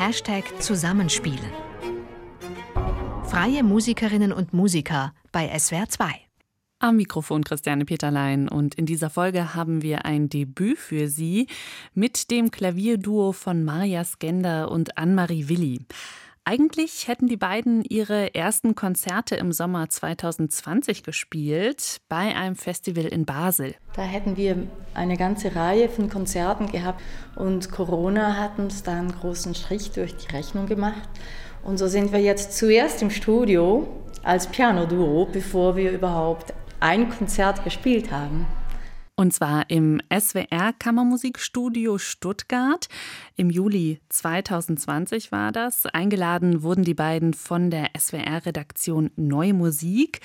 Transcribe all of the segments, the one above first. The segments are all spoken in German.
Hashtag Zusammenspielen. Freie Musikerinnen und Musiker bei SWR 2. Am Mikrofon Christiane Peterlein und in dieser Folge haben wir ein Debüt für Sie mit dem Klavierduo von Maja Skender und Anne-Marie Willi. Eigentlich hätten die beiden ihre ersten Konzerte im Sommer 2020 gespielt bei einem Festival in Basel. Da hätten wir eine ganze Reihe von Konzerten gehabt und Corona hat uns da einen großen Strich durch die Rechnung gemacht. Und so sind wir jetzt zuerst im Studio als Piano-Duo, bevor wir überhaupt ein Konzert gespielt haben. Und zwar im SWR Kammermusikstudio Stuttgart. Im Juli 2020 war das. Eingeladen wurden die beiden von der SWR-Redaktion Neue Musik.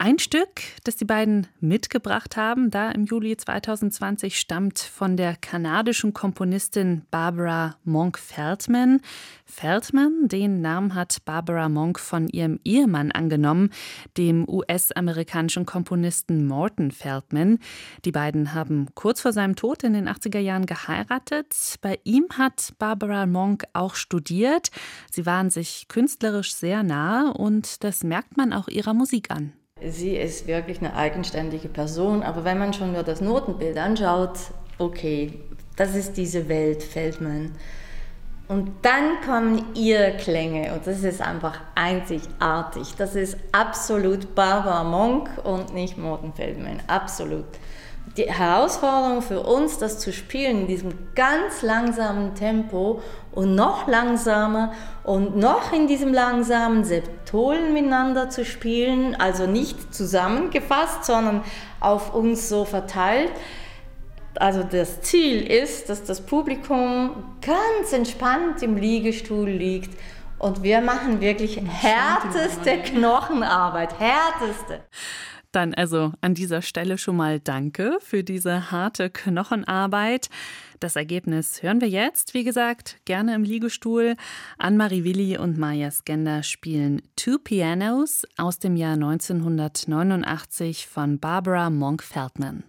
Ein Stück, das die beiden mitgebracht haben, da im Juli 2020, stammt von der kanadischen Komponistin Barbara Monk Feldman. Feldman, den Namen hat Barbara Monk von ihrem Ehemann angenommen, dem US-amerikanischen Komponisten Morton Feldman. Die beiden haben kurz vor seinem Tod in den 80er Jahren geheiratet. Bei ihm hat Barbara Monk auch studiert. Sie waren sich künstlerisch sehr nahe und das merkt man auch ihrer Musik an. Sie ist wirklich eine eigenständige Person, aber wenn man schon nur das Notenbild anschaut, okay, das ist diese Welt, Feldman. Und dann kommen ihre Klänge und das ist einfach einzigartig. Das ist absolut Barbara Monk und nicht Morten Feldman, absolut die Herausforderung für uns, das zu spielen in diesem ganz langsamen Tempo und noch langsamer und noch in diesem langsamen Septolen miteinander zu spielen, also nicht zusammengefasst, sondern auf uns so verteilt. Also das Ziel ist, dass das Publikum ganz entspannt im Liegestuhl liegt und wir machen wirklich härteste Knochenarbeit, härteste. Dann also an dieser Stelle schon mal Danke für diese harte Knochenarbeit. Das Ergebnis hören wir jetzt. Wie gesagt, gerne im Liegestuhl. Anne-Marie Willi und Maya Skender spielen Two Pianos aus dem Jahr 1989 von Barbara Monk-Feldman.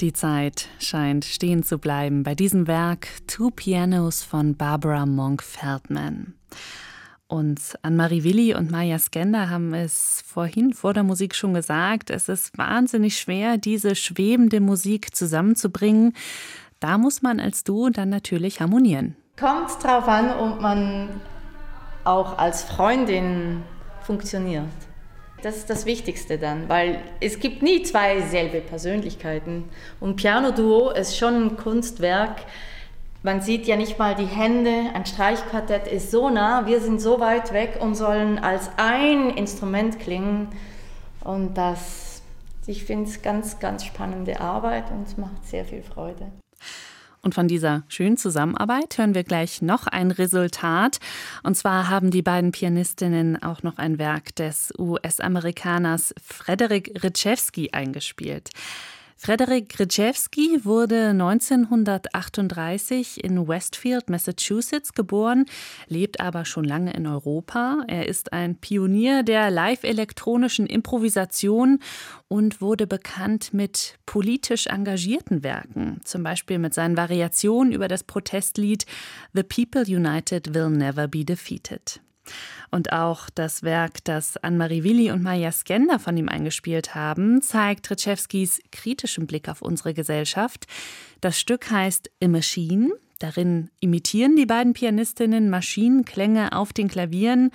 Die Zeit scheint stehen zu bleiben bei diesem Werk Two Pianos von Barbara Monk-Feldman. Und Anne-Marie Willi und Maya Skender haben es vorhin vor der Musik schon gesagt, es ist wahnsinnig schwer, diese schwebende Musik zusammenzubringen. Da muss man als Duo dann natürlich harmonieren. Kommt drauf an, ob man auch als Freundin funktioniert. Das ist das Wichtigste dann, weil es gibt nie zwei selbe Persönlichkeiten. Und Piano Duo ist schon ein Kunstwerk. Man sieht ja nicht mal die Hände. Ein Streichquartett ist so nah, wir sind so weit weg und sollen als ein Instrument klingen. Und das, ich finde es ganz, ganz spannende Arbeit und es macht sehr viel Freude. Und von dieser schönen Zusammenarbeit hören wir gleich noch ein Resultat. Und zwar haben die beiden Pianistinnen auch noch ein Werk des US-Amerikaners Frederick Ritschewski eingespielt. Frederik Grzewski wurde 1938 in Westfield, Massachusetts geboren, lebt aber schon lange in Europa. Er ist ein Pionier der live-elektronischen Improvisation und wurde bekannt mit politisch engagierten Werken, zum Beispiel mit seinen Variationen über das Protestlied The People United Will Never Be Defeated. Und auch das Werk, das Anne-Marie Willi und Maja Skender von ihm eingespielt haben, zeigt Tritschewskis kritischen Blick auf unsere Gesellschaft. Das Stück heißt A Machine. Darin imitieren die beiden Pianistinnen Maschinenklänge auf den Klavieren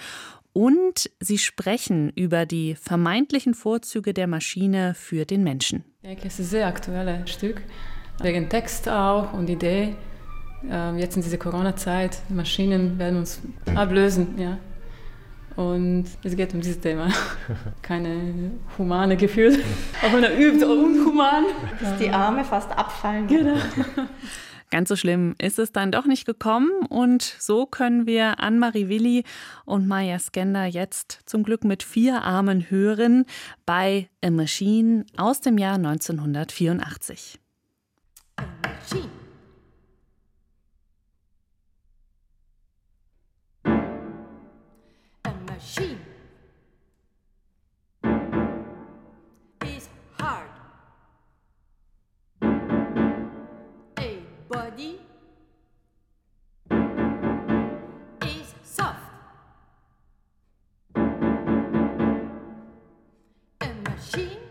und sie sprechen über die vermeintlichen Vorzüge der Maschine für den Menschen. Es ist ein sehr aktuelles Stück, wegen Text auch und Idee. Ähm, jetzt in dieser Corona-Zeit, Maschinen werden uns ablösen. Ja. Und es geht um dieses Thema. Keine humane Gefühl. Auch wenn er übt, unhuman. Dass die Arme fast abfallen. Genau. Ganz so schlimm ist es dann doch nicht gekommen und so können wir Anne-Marie Willi und Maya Skender jetzt zum Glück mit vier Armen hören bei A Machine aus dem Jahr 1984. A machine A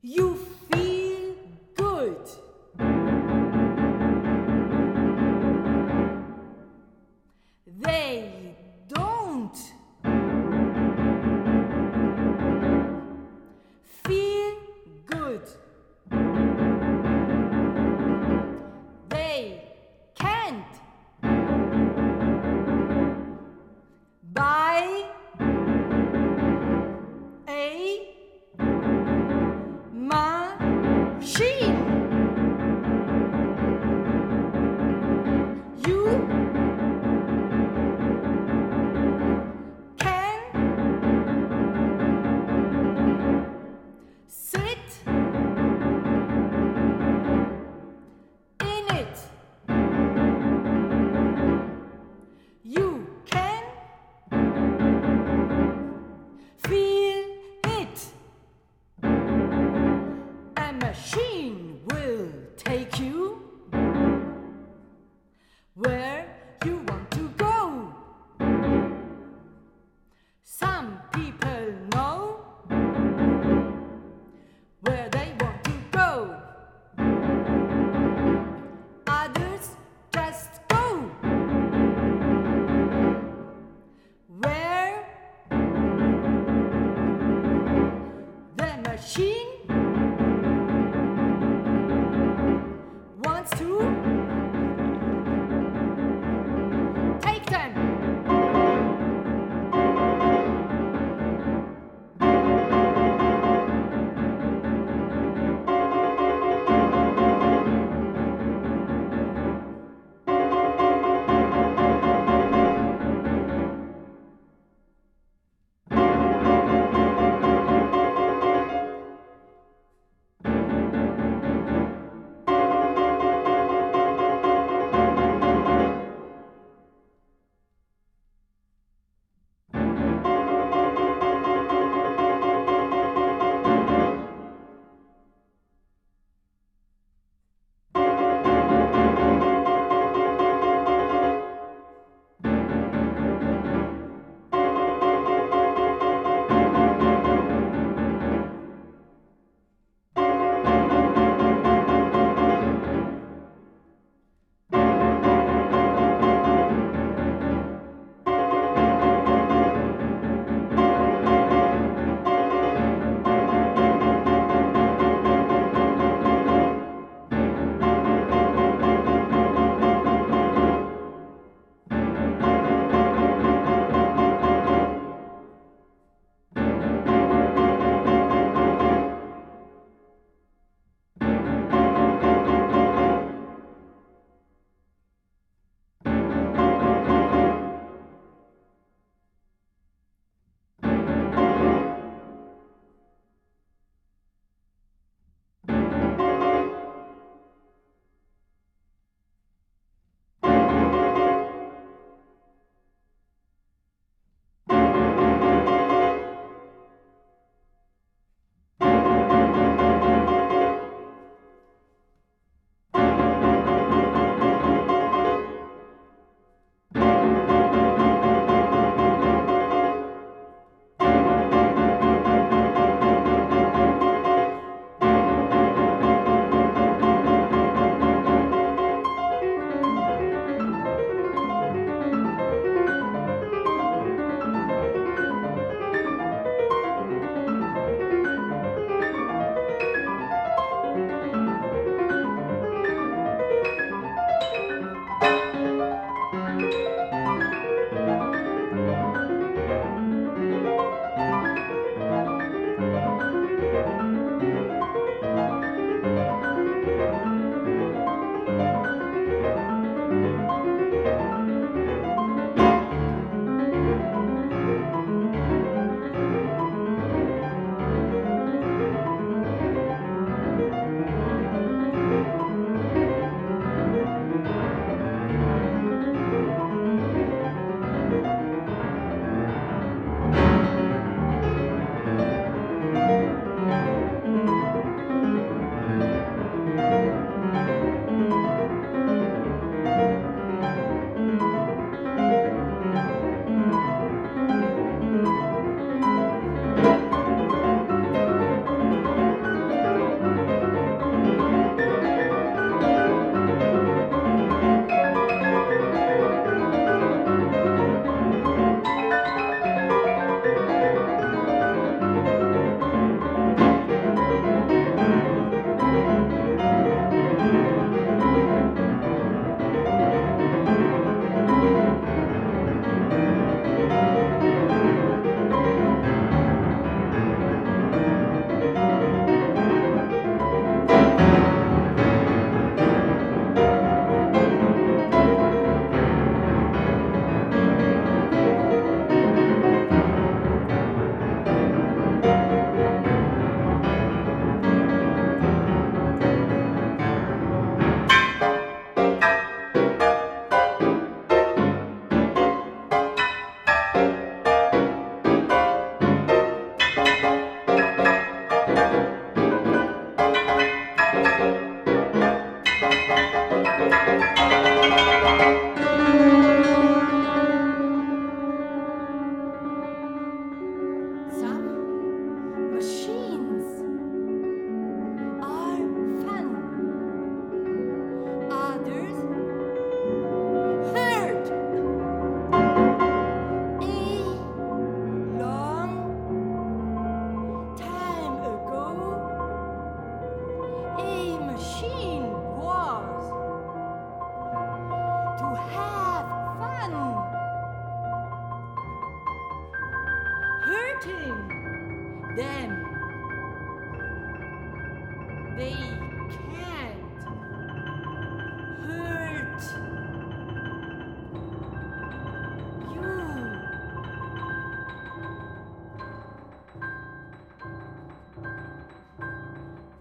You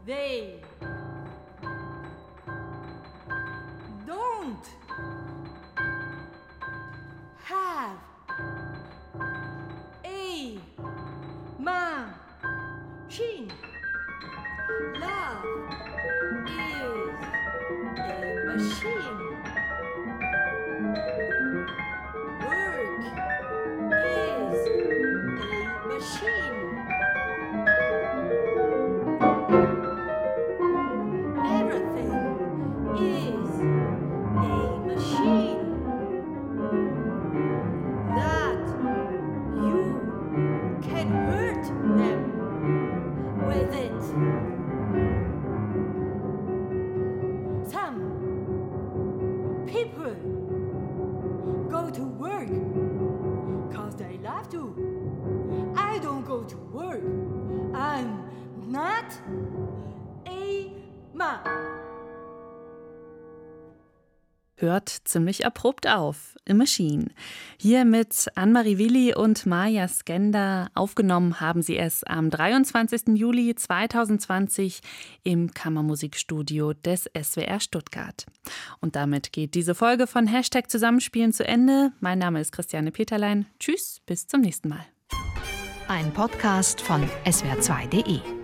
They Hört ziemlich abrupt auf. A Machine. Hier mit Anne-Marie Willi und Maja Skender. Aufgenommen haben sie es am 23. Juli 2020 im Kammermusikstudio des SWR Stuttgart. Und damit geht diese Folge von Hashtag Zusammenspielen zu Ende. Mein Name ist Christiane Peterlein. Tschüss, bis zum nächsten Mal. Ein Podcast von swr2.de